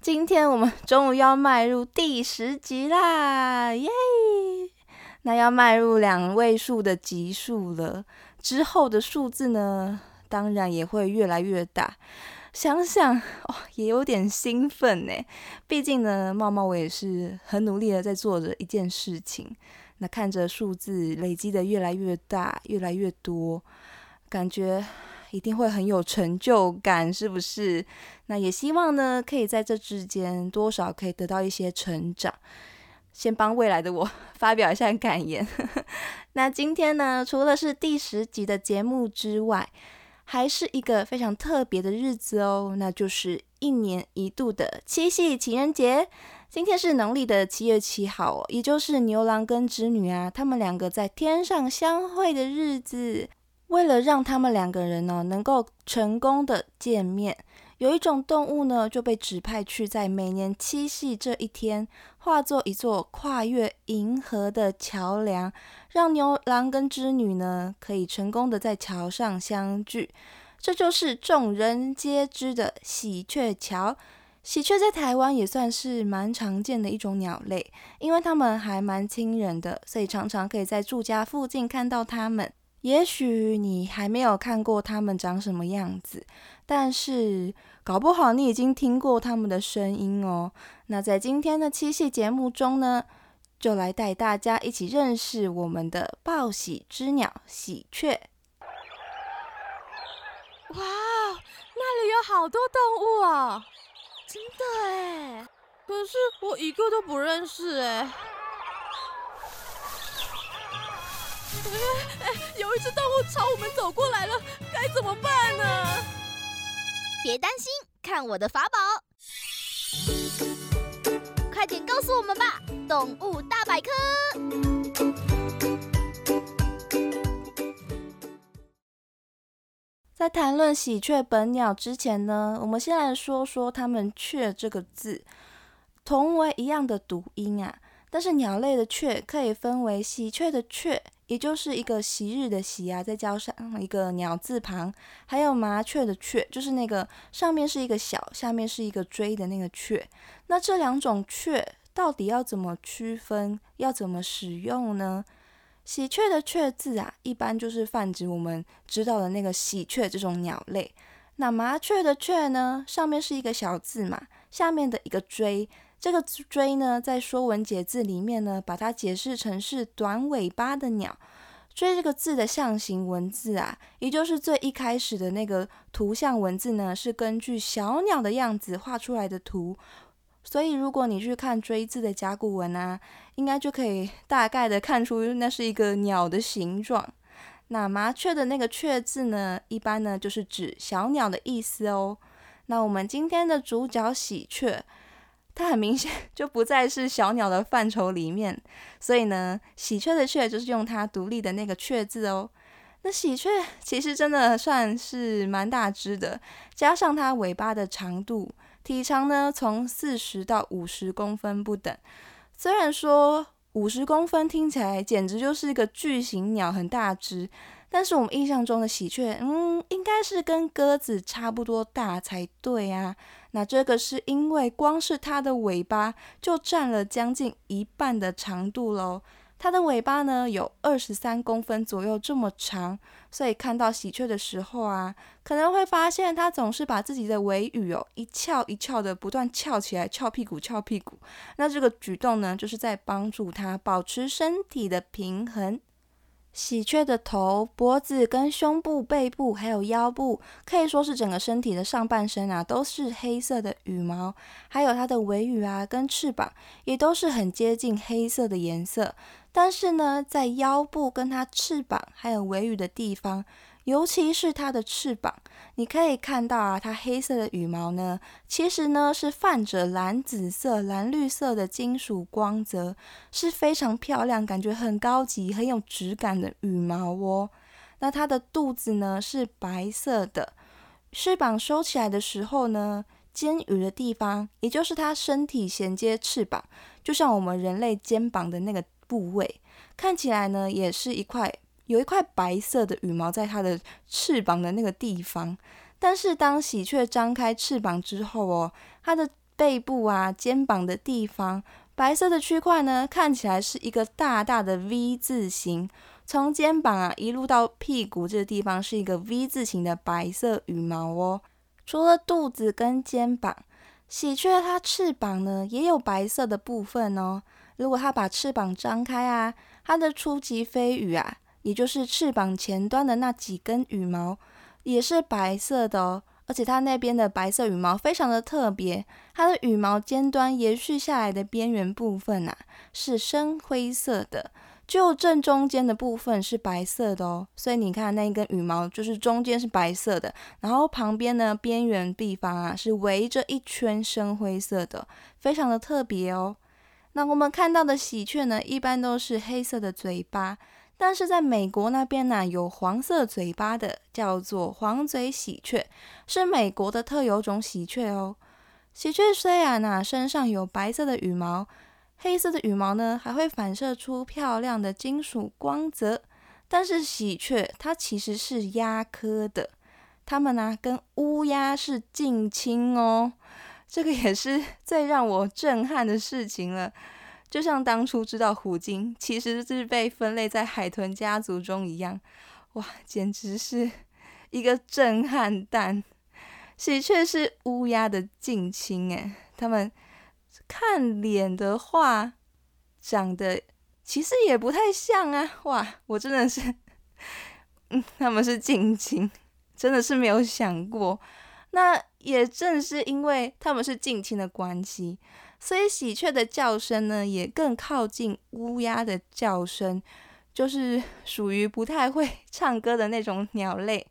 今天我们终于要迈入第十集啦！耶，那要迈入两位数的集数了，之后的数字呢？当然也会越来越大，想想哦，也有点兴奋呢。毕竟呢，茂茂我也是很努力的在做着一件事情。那看着数字累积的越来越大，越来越多，感觉一定会很有成就感，是不是？那也希望呢，可以在这之间多少可以得到一些成长。先帮未来的我发表一下感言。那今天呢，除了是第十集的节目之外，还是一个非常特别的日子哦，那就是一年一度的七夕情人节。今天是农历的七月七号，也就是牛郎跟织女啊，他们两个在天上相会的日子。为了让他们两个人呢能够成功的见面，有一种动物呢就被指派去在每年七夕这一天，化作一座跨越银河的桥梁。让牛郎跟织女呢可以成功的在桥上相聚，这就是众人皆知的喜鹊桥。喜鹊在台湾也算是蛮常见的一种鸟类，因为它们还蛮亲人的，所以常常可以在住家附近看到它们。也许你还没有看过它们长什么样子，但是搞不好你已经听过它们的声音哦。那在今天的七夕节目中呢？就来带大家一起认识我们的报喜之鸟喜鹊。哇，那里有好多动物啊！真的哎，可是我一个都不认识哎。哎，有一只动物朝我们走过来了，该怎么办呢？别担心，看我的法宝！快点告诉我们吧！动物大百科，在谈论喜鹊本鸟之前呢，我们先来说说它们“雀”这个字，同为一样的读音啊。但是鸟类的“雀”可以分为喜鹊的“雀”，也就是一个昔日的“喜”啊，再加上一个鸟字旁；还有麻雀的“雀”，就是那个上面是一个小，下面是一个锥的那个“雀”。那这两种“雀”。到底要怎么区分？要怎么使用呢？喜鹊的“鹊”字啊，一般就是泛指我们知道的那个喜鹊这种鸟类。那麻雀的“雀”呢，上面是一个小字嘛，下面的一个锥。这个“锥”呢，在《说文解字》里面呢，把它解释成是短尾巴的鸟。锥这个字的象形文字啊，也就是最一开始的那个图像文字呢，是根据小鸟的样子画出来的图。所以，如果你去看“锥”字的甲骨文啊，应该就可以大概的看出那是一个鸟的形状。那麻雀的那个“雀”字呢，一般呢就是指小鸟的意思哦。那我们今天的主角喜鹊，它很明显 就不再是小鸟的范畴里面，所以呢，喜鹊的“鹊”就是用它独立的那个“雀”字哦。那喜鹊其实真的算是蛮大只的，加上它尾巴的长度。体长呢，从四十到五十公分不等。虽然说五十公分听起来简直就是一个巨型鸟，很大只，但是我们印象中的喜鹊，嗯，应该是跟鸽子差不多大才对啊。那这个是因为光是它的尾巴就占了将近一半的长度喽，它的尾巴呢有二十三公分左右这么长，所以看到喜鹊的时候啊，可能会发现它总是把自己的尾羽哦一翘一翘的不断翘起来，翘屁股，翘屁股。那这个举动呢，就是在帮助它保持身体的平衡。喜鹊的头、脖子、跟胸部、背部还有腰部，可以说是整个身体的上半身啊，都是黑色的羽毛，还有它的尾羽啊跟翅膀也都是很接近黑色的颜色。但是呢，在腰部跟它翅膀还有尾羽的地方。尤其是它的翅膀，你可以看到啊，它黑色的羽毛呢，其实呢是泛着蓝紫色、蓝绿色的金属光泽，是非常漂亮，感觉很高级、很有质感的羽毛哦。那它的肚子呢是白色的，翅膀收起来的时候呢，肩羽的地方，也就是它身体衔接翅膀，就像我们人类肩膀的那个部位，看起来呢也是一块。有一块白色的羽毛在它的翅膀的那个地方，但是当喜鹊张开翅膀之后哦，它的背部啊、肩膀的地方，白色的区块呢，看起来是一个大大的 V 字形，从肩膀啊一路到屁股这个地方是一个 V 字形的白色羽毛哦。除了肚子跟肩膀，喜鹊它翅膀呢也有白色的部分哦。如果它把翅膀张开啊，它的初级飞羽啊。也就是翅膀前端的那几根羽毛也是白色的哦，而且它那边的白色羽毛非常的特别，它的羽毛尖端延续下来的边缘部分啊是深灰色的，就正中间的部分是白色的哦，所以你看那一根羽毛就是中间是白色的，然后旁边呢边缘地方啊是围着一圈深灰色的，非常的特别哦。那我们看到的喜鹊呢，一般都是黑色的嘴巴。但是在美国那边呢，有黄色嘴巴的，叫做黄嘴喜鹊，是美国的特有种喜鹊哦。喜鹊虽然呢身上有白色的羽毛，黑色的羽毛呢还会反射出漂亮的金属光泽，但是喜鹊它其实是鸦科的，它们呢跟乌鸦是近亲哦，这个也是最让我震撼的事情了。就像当初知道虎鲸其实是被分类在海豚家族中一样，哇，简直是一个震撼弹！喜鹊是乌鸦的近亲诶，他们看脸的话，长得其实也不太像啊！哇，我真的是，嗯，他们是近亲，真的是没有想过。那也正是因为他们是近亲的关系。所以喜鹊的叫声呢，也更靠近乌鸦的叫声，就是 属于不太会 唱歌的那种鸟类。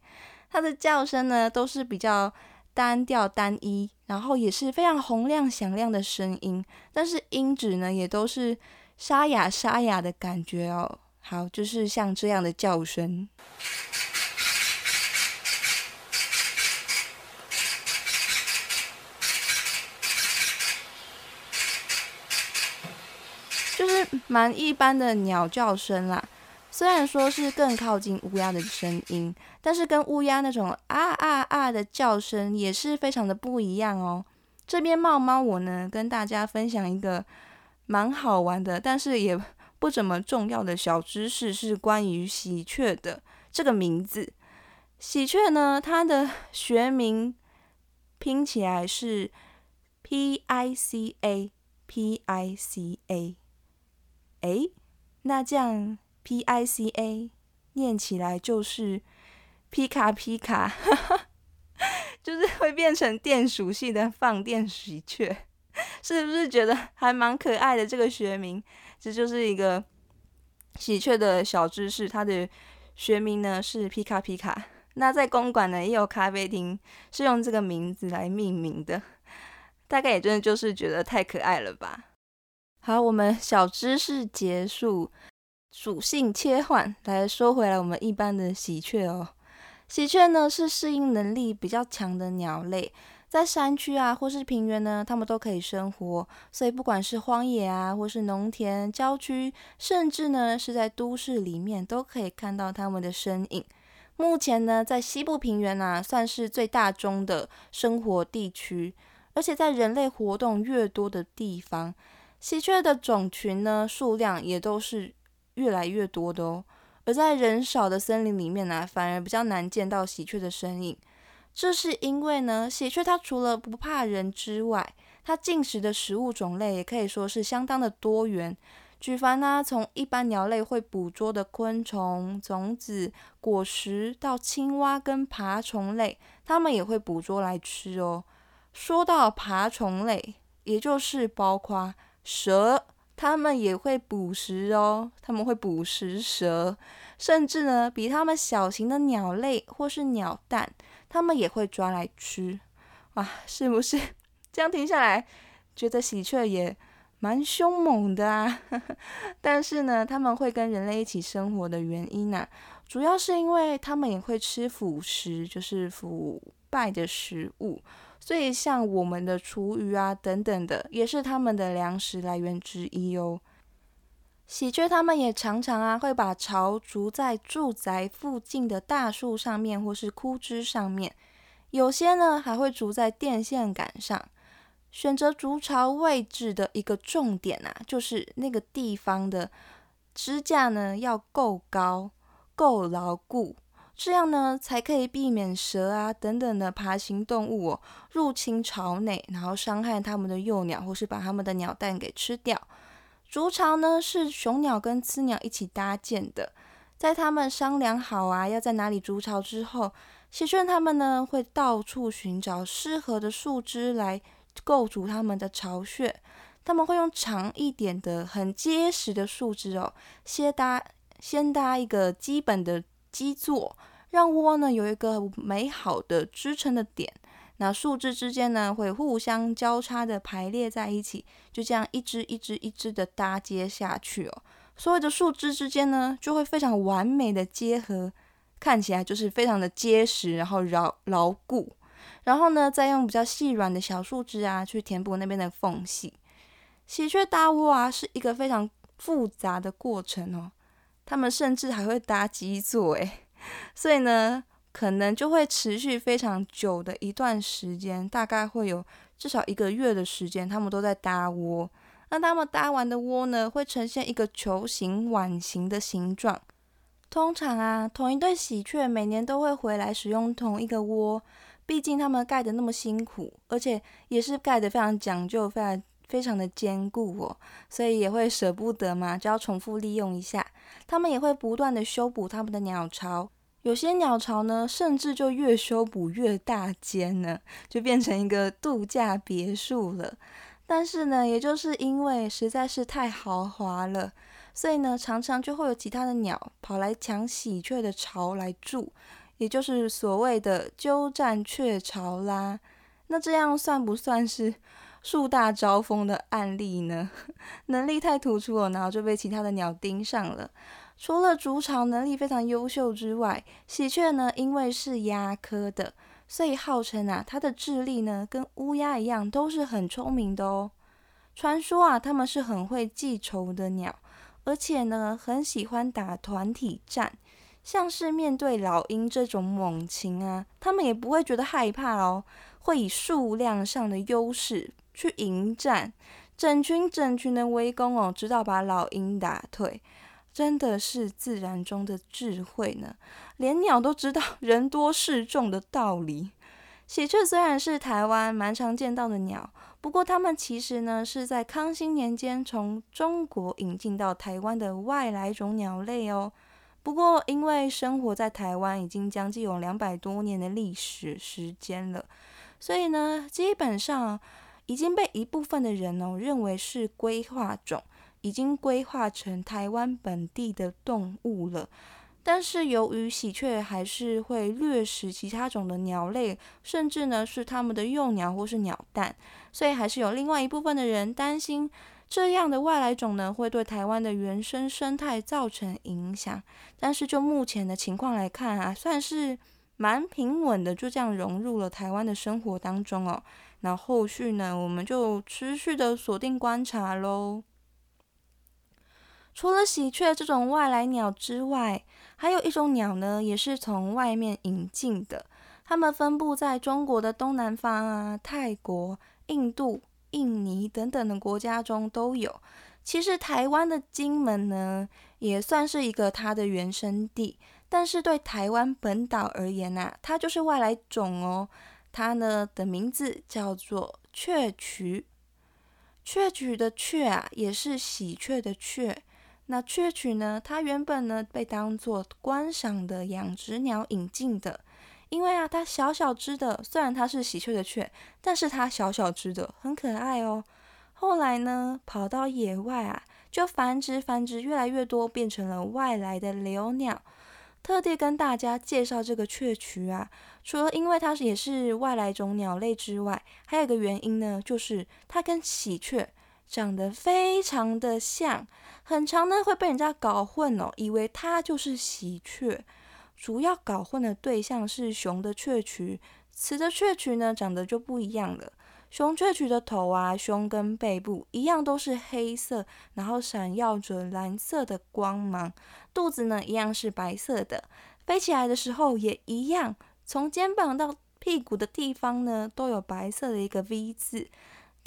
它的叫声呢，都是比较单调单一，然后也是非常洪亮响亮的声音，但是音质呢，也都是沙哑沙哑的感觉哦。好，就是像这样的叫声。就是蛮一般的鸟叫声啦，虽然说是更靠近乌鸦的声音，但是跟乌鸦那种啊啊啊的叫声也是非常的不一样哦。这边猫猫我呢跟大家分享一个蛮好玩的，但是也不怎么重要的小知识，是关于喜鹊的这个名字。喜鹊呢，它的学名拼起来是 P I C A P I C A。哎，那这样 P I C A 念起来就是皮卡皮卡，就是会变成电属性的放电喜鹊，是不是觉得还蛮可爱的？这个学名，这就是一个喜鹊的小知识。它的学名呢是皮卡皮卡。那在公馆呢也有咖啡厅是用这个名字来命名的，大概也真的就是觉得太可爱了吧。好，我们小知识结束，属性切换，来说回来，我们一般的喜鹊哦，喜鹊呢是适应能力比较强的鸟类，在山区啊或是平原呢，它们都可以生活，所以不管是荒野啊，或是农田、郊区，甚至呢是在都市里面，都可以看到它们的身影。目前呢，在西部平原啊，算是最大宗的生活地区，而且在人类活动越多的地方。喜鹊的种群呢，数量也都是越来越多的哦。而在人少的森林里面呢，反而比较难见到喜鹊的身影。这是因为呢，喜鹊它除了不怕人之外，它进食的食物种类也可以说是相当的多元。举凡呢，从一般鸟类会捕捉的昆虫、种子、果实，到青蛙跟爬虫类，它们也会捕捉来吃哦。说到爬虫类，也就是包括蛇，它们也会捕食哦。它们会捕食蛇，甚至呢，比它们小型的鸟类或是鸟蛋，它们也会抓来吃。哇，是不是？这样停下来，觉得喜鹊也。蛮凶猛的啊，但是呢，他们会跟人类一起生活的原因呢，主要是因为它们也会吃腐食，就是腐败的食物，所以像我们的厨余啊等等的，也是他们的粮食来源之一哦。喜鹊他们也常常啊会把巢筑在住宅附近的大树上面或是枯枝上面，有些呢还会筑在电线杆上。选择筑巢位置的一个重点啊，就是那个地方的支架呢要够高、够牢固，这样呢才可以避免蛇啊等等的爬行动物哦入侵巢内，然后伤害它们的幼鸟，或是把它们的鸟蛋给吃掉。筑巢呢是雄鸟跟雌鸟一起搭建的，在他们商量好啊要在哪里筑巢之后，喜鹊他们呢会到处寻找适合的树枝来。构筑他们的巢穴，他们会用长一点的、很结实的树枝哦，先搭先搭一个基本的基座，让窝呢有一个美好的支撑的点。那树枝之间呢会互相交叉的排列在一起，就这样一支一支一支的搭接下去哦。所有的树枝之间呢就会非常完美的结合，看起来就是非常的结实，然后牢牢固。然后呢，再用比较细软的小树枝啊，去填补那边的缝隙。喜鹊搭窝啊，是一个非常复杂的过程哦。他们甚至还会搭基座，诶，所以呢，可能就会持续非常久的一段时间，大概会有至少一个月的时间，他们都在搭窝。那他们搭完的窝呢，会呈现一个球形、碗形的形状。通常啊，同一对喜鹊每年都会回来使用同一个窝。毕竟他们盖的那么辛苦，而且也是盖的非常讲究、非常非常的坚固哦，所以也会舍不得嘛，就要重复利用一下。他们也会不断的修补他们的鸟巢，有些鸟巢呢，甚至就越修补越大间呢，就变成一个度假别墅了。但是呢，也就是因为实在是太豪华了，所以呢，常常就会有其他的鸟跑来抢喜鹊的巢来住。也就是所谓的鸠占鹊巢啦，那这样算不算是树大招风的案例呢？能力太突出了，然后就被其他的鸟盯上了。除了筑巢能力非常优秀之外，喜鹊呢，因为是鸦科的，所以号称啊，它的智力呢跟乌鸦一样，都是很聪明的哦。传说啊，它们是很会记仇的鸟，而且呢，很喜欢打团体战。像是面对老鹰这种猛禽啊，他们也不会觉得害怕哦，会以数量上的优势去迎战，整群整群的围攻哦，直到把老鹰打退，真的是自然中的智慧呢。连鸟都知道人多势众的道理。喜鹊虽然是台湾蛮常见到的鸟，不过它们其实呢是在康熙年间从中国引进到台湾的外来种鸟类哦。不过，因为生活在台湾已经将近有两百多年的历史时间了，所以呢，基本上已经被一部分的人哦认为是规划种，已经规划成台湾本地的动物了。但是，由于喜鹊还是会掠食其他种的鸟类，甚至呢是它们的幼鸟或是鸟蛋，所以还是有另外一部分的人担心。这样的外来种呢，会对台湾的原生生态造成影响。但是就目前的情况来看啊，算是蛮平稳的，就这样融入了台湾的生活当中哦。那后续呢，我们就持续的锁定观察喽。除了喜鹊这种外来鸟之外，还有一种鸟呢，也是从外面引进的。它们分布在中国的东南方啊，泰国、印度。印尼等等的国家中都有，其实台湾的金门呢，也算是一个它的原生地，但是对台湾本岛而言呐，它就是外来种哦。它呢的名字叫做雀渠，雀渠的雀啊，也是喜鹊的雀。那雀渠呢，它原本呢被当做观赏的养殖鸟引进的，因为啊，它小小只的，虽然它是喜鹊的雀，但是它小小只的，很可爱哦。后来呢，跑到野外啊，就繁殖繁殖越来越多，变成了外来的留鸟。特地跟大家介绍这个雀渠啊，除了因为它也是外来种鸟类之外，还有一个原因呢，就是它跟喜鹊长得非常的像，很常呢会被人家搞混哦，以为它就是喜鹊。主要搞混的对象是雄的雀渠，雌的雀渠呢长得就不一样了。雄雀曲的头啊、胸跟背部一样都是黑色，然后闪耀着蓝色的光芒。肚子呢一样是白色的，飞起来的时候也一样，从肩膀到屁股的地方呢都有白色的一个 V 字。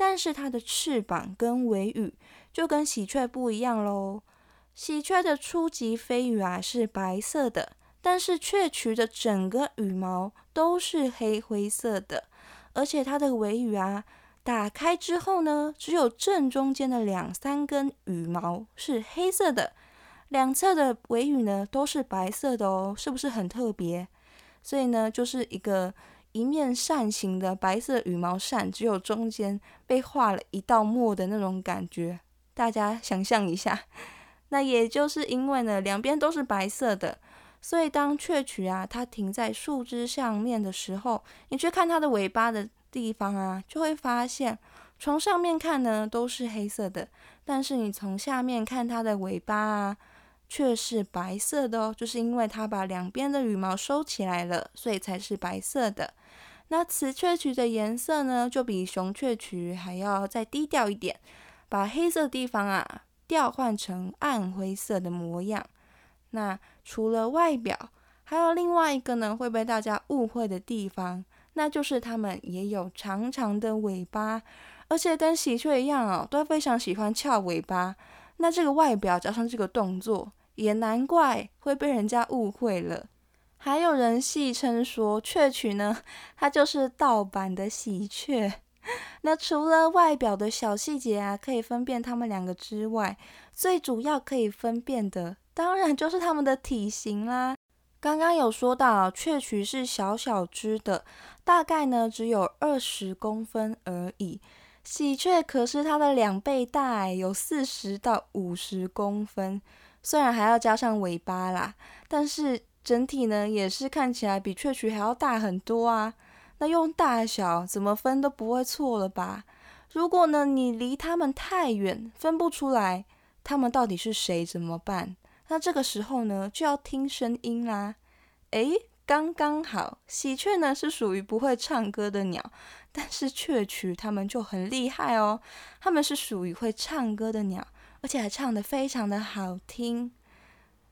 但是它的翅膀跟尾羽就跟喜鹊不一样喽。喜鹊的初级飞羽啊是白色的，但是雀曲的整个羽毛都是黑灰色的。而且它的尾羽啊，打开之后呢，只有正中间的两三根羽毛是黑色的，两侧的尾羽呢都是白色的哦，是不是很特别？所以呢，就是一个一面扇形的白色羽毛扇，只有中间被画了一道墨的那种感觉，大家想象一下。那也就是因为呢，两边都是白色的。所以，当雀曲啊，它停在树枝上面的时候，你去看它的尾巴的地方啊，就会发现，从上面看呢都是黑色的，但是你从下面看它的尾巴啊，却是白色的哦，就是因为它把两边的羽毛收起来了，所以才是白色的。那雌雀曲的颜色呢，就比雄雀曲还要再低调一点，把黑色地方啊调换成暗灰色的模样。那除了外表，还有另外一个呢会被大家误会的地方，那就是它们也有长长的尾巴，而且跟喜鹊一样哦，都非常喜欢翘尾巴。那这个外表加上这个动作，也难怪会被人家误会了。还有人戏称说，雀曲呢，它就是盗版的喜鹊。那除了外表的小细节啊，可以分辨它们两个之外，最主要可以分辨的。当然就是它们的体型啦。刚刚有说到，雀曲是小小只的，大概呢只有二十公分而已。喜鹊可是它的两倍大，有四十到五十公分。虽然还要加上尾巴啦，但是整体呢也是看起来比雀曲还要大很多啊。那用大小怎么分都不会错了吧？如果呢你离它们太远，分不出来它们到底是谁，怎么办？那这个时候呢，就要听声音啦。诶，刚刚好，喜鹊呢是属于不会唱歌的鸟，但是雀曲它们就很厉害哦，它们是属于会唱歌的鸟，而且还唱的非常的好听。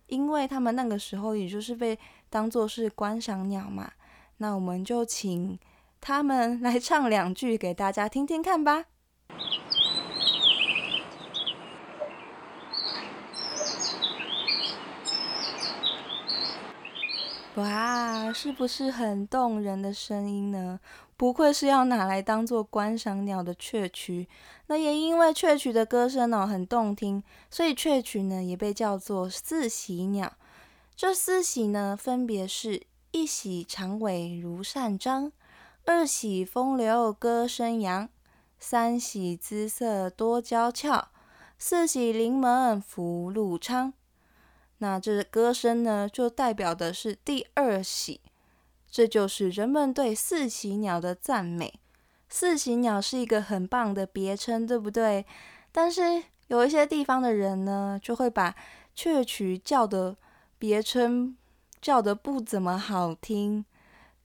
因为他们那个时候也就是被当做是观赏鸟嘛，那我们就请他们来唱两句给大家听听看吧。哇，是不是很动人的声音呢？不愧是要拿来当做观赏鸟的雀曲。那也因为雀曲的歌声哦很动听，所以雀曲呢也被叫做四喜鸟。这四喜呢，分别是一喜长尾如扇张，二喜风流歌声扬，三喜姿色多娇俏，四喜临门福禄昌。那这歌声呢，就代表的是第二喜，这就是人们对四喜鸟的赞美。四喜鸟是一个很棒的别称，对不对？但是有一些地方的人呢，就会把雀曲叫的别称叫的不怎么好听。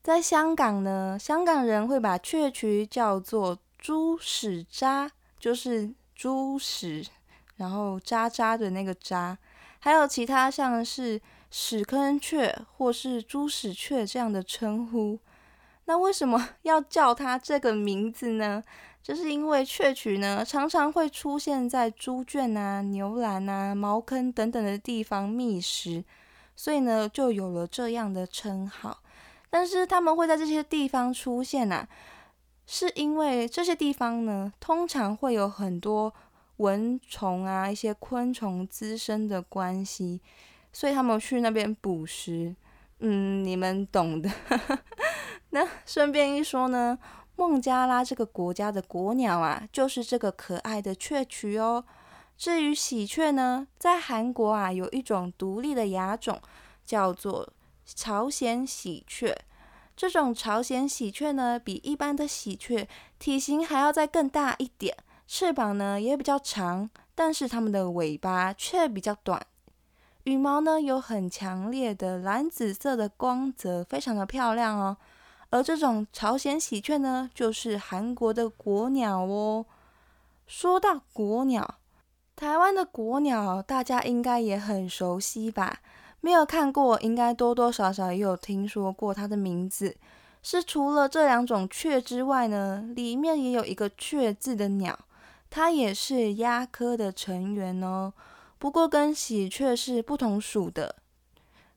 在香港呢，香港人会把雀曲叫做猪屎渣，就是猪屎，然后渣渣的那个渣。还有其他像是屎坑雀或是猪屎雀这样的称呼，那为什么 要叫它这个名字呢？就是因为雀曲呢常常会出现在猪圈啊、牛栏啊、茅坑等等的地方觅食，所以呢就有了这样的称号。但是它们会在这些地方出现啊，是因为这些地方呢通常会有很多蚊虫啊、一些昆虫滋生的关系，所以他们去那边捕食。嗯，你们懂的。那顺便一说呢。孟加拉这个国家的国鸟啊，就是这个可爱的雀曲哦。至于喜鹊呢，在韩国啊，有一种独立的亚种，叫做朝鲜喜鹊。这种朝鲜喜鹊呢，比一般的喜鹊体型还要再更大一点，翅膀呢也比较长，但是它们的尾巴却比较短。羽毛呢有很强烈的蓝紫色的光泽，非常的漂亮哦。而这种朝鲜喜鹊呢，就是韩国的国鸟哦。说到国鸟，台湾的国鸟大家应该也很熟悉吧？没有看过，应该多多少少也有听说过它的名字。是除了这两种雀之外呢，里面也有一个雀字的鸟，它也是鸦科的成员哦。不过跟喜鹊是不同属的。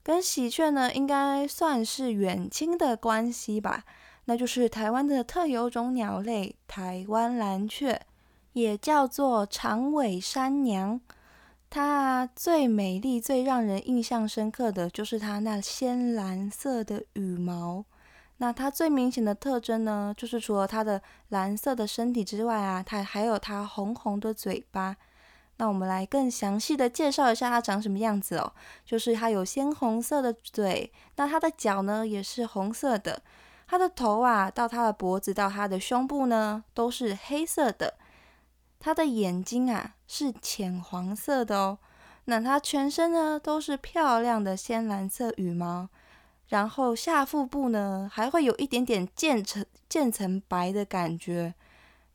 跟喜鹊呢，应该算是远亲的关系吧。那就是台湾的特有种鸟类——台湾蓝雀，也叫做长尾山娘。它最美丽、最让人印象深刻的就是它那鲜蓝色的羽毛。那它最明显的特征呢，就是除了它的蓝色的身体之外啊，它还有它红红的嘴巴。那我们来更详细的介绍一下它长什么样子哦。就是它有鲜红色的嘴，那它的脚呢也是红色的，它的头啊到它的脖子到它的胸部呢都是黑色的，它的眼睛啊是浅黄色的哦。那它全身呢都是漂亮的鲜蓝色羽毛，然后下腹部呢还会有一点点渐层渐层白的感觉。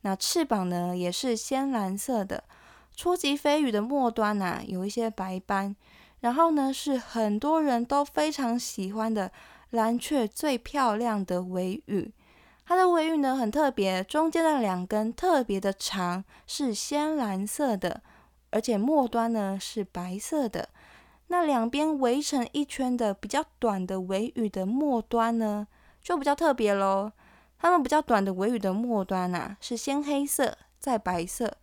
那翅膀呢也是鲜蓝色的。初级飞羽的末端呐，有一些白斑，然后呢是很多人都非常喜欢的蓝雀最漂亮的尾羽。它的尾羽呢很特别，中间的两根特别的长，是鲜蓝色的，而且末端呢是白色的。那两边围成一圈的比较短的尾羽的末端呢，就比较特别喽。它们比较短的尾羽的末端呐是鲜黑色再白色，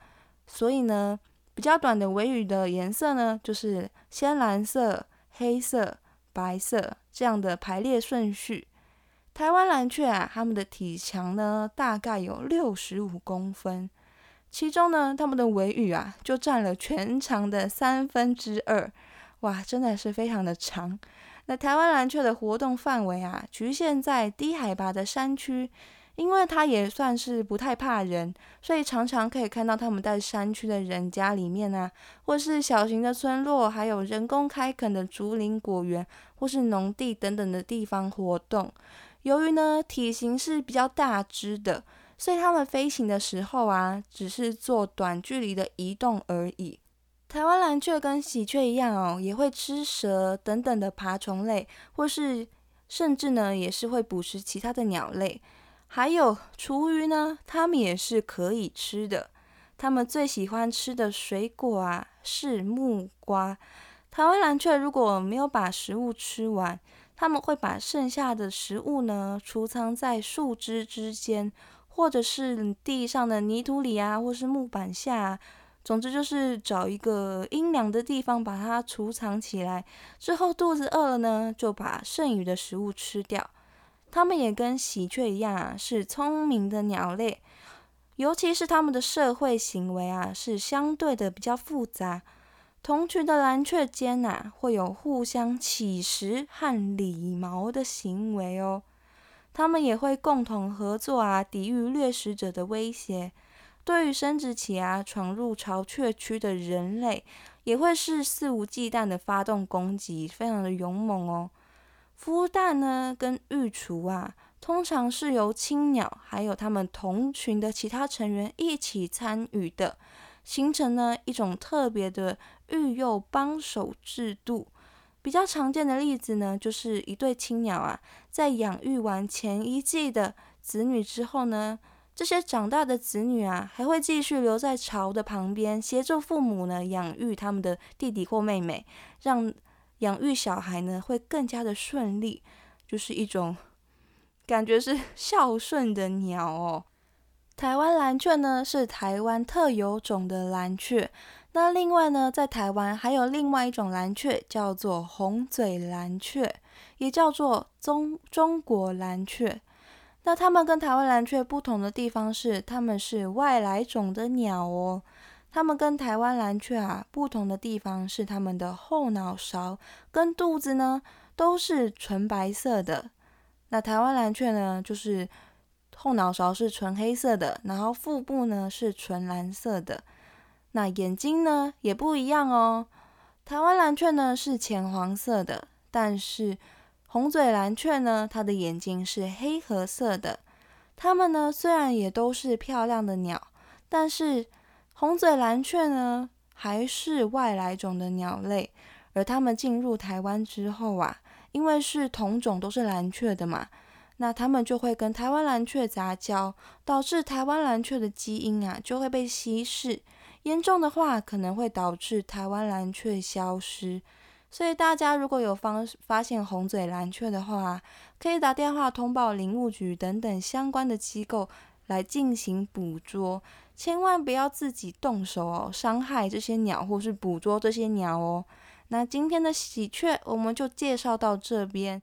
所以呢。比较短的尾羽的颜色呢，就是鲜蓝色、黑色、白色这样的排列顺序。台湾蓝雀啊，它们的体长呢大概有六十五公分，其中呢，它们的尾羽啊就占了全长的三分之二，哇，真的是非常的长。那台湾蓝雀的活动范围啊，局限在低海拔的山区。因为它也算是不太怕人，所以常常可以看到它们在山区的人家里面啊，或是小型的村落，还有人工开垦的竹林果园，或是农地等等的地方活动。由于呢体型是比较大只的，所以它们飞行的时候啊，只是做短距离的移动而已。台湾蓝雀跟喜鹊一样哦，也会吃蛇等等的爬虫类，或是甚至呢也是会捕食其他的鸟类。还有厨余呢，它们也是可以吃的。它们最喜欢吃的水果啊是木瓜。台湾蓝雀如果没有把食物吃完，他们会把剩下的食物呢储藏在树枝之间，或者是地上的泥土里啊，或是木板下。总之就是找一个阴凉的地方把它储藏起来。之后肚子饿了呢，就把剩余的食物吃掉。它们也跟喜鹊一样啊，是聪明的鸟类，尤其是它们的社会行为啊，是相对的比较复杂。同群的蓝雀间呐，会有互相乞食和理毛的行为哦。它们也会共同合作啊，抵御掠食者的威胁。对于生殖期啊闯入巢雀区的人类，也会是肆无忌惮的发动攻击，非常的勇猛哦。孵蛋呢，跟育雏啊，通常是由青鸟还有它们同群的其他成员一起参与的，形成呢一种特别的育幼帮手制度。比较常见的例子呢，就是一对青鸟啊，在养育完前一季的子女之后呢，这些长大的子女啊，还会继续留在巢的旁边，协助父母呢养育他们的弟弟或妹妹，让养育小孩呢会更加的顺利，就是一种感觉是 孝顺的鸟哦。台湾蓝雀呢是台湾特有种的蓝雀，那另外呢，在台湾还有另外一种蓝雀叫做红嘴蓝雀，也叫做中中国蓝雀。那它们跟台湾蓝雀不同的地方是，它们是外来种的鸟哦。它们跟台湾蓝雀啊不同的地方是，它们的后脑勺跟肚子呢都是纯白色的。那台湾蓝雀呢，就是。后脑勺是纯黑色的，然后腹部呢是纯蓝色的。那眼睛呢也不一样哦。台湾蓝雀呢是浅黄色的，但是红嘴蓝雀呢，它的眼睛是黑褐色的。它们呢虽然也都是漂亮的鸟，但是红嘴蓝雀呢还是外来种的鸟类。而它们进入台湾之后啊，因为是同种都是蓝雀的嘛。那它们就会跟台湾蓝雀杂交，导致台湾蓝雀的基因啊就会被稀释，严重的话可能会导致台湾蓝雀消失。所以大家如果有发发现红嘴蓝雀的话，可以打电话通报林务局等等相关的机构来进行捕捉，千万不要自己动手哦，伤害这些鸟或是捕捉这些鸟哦。那今天的喜鹊我们就介绍到这边。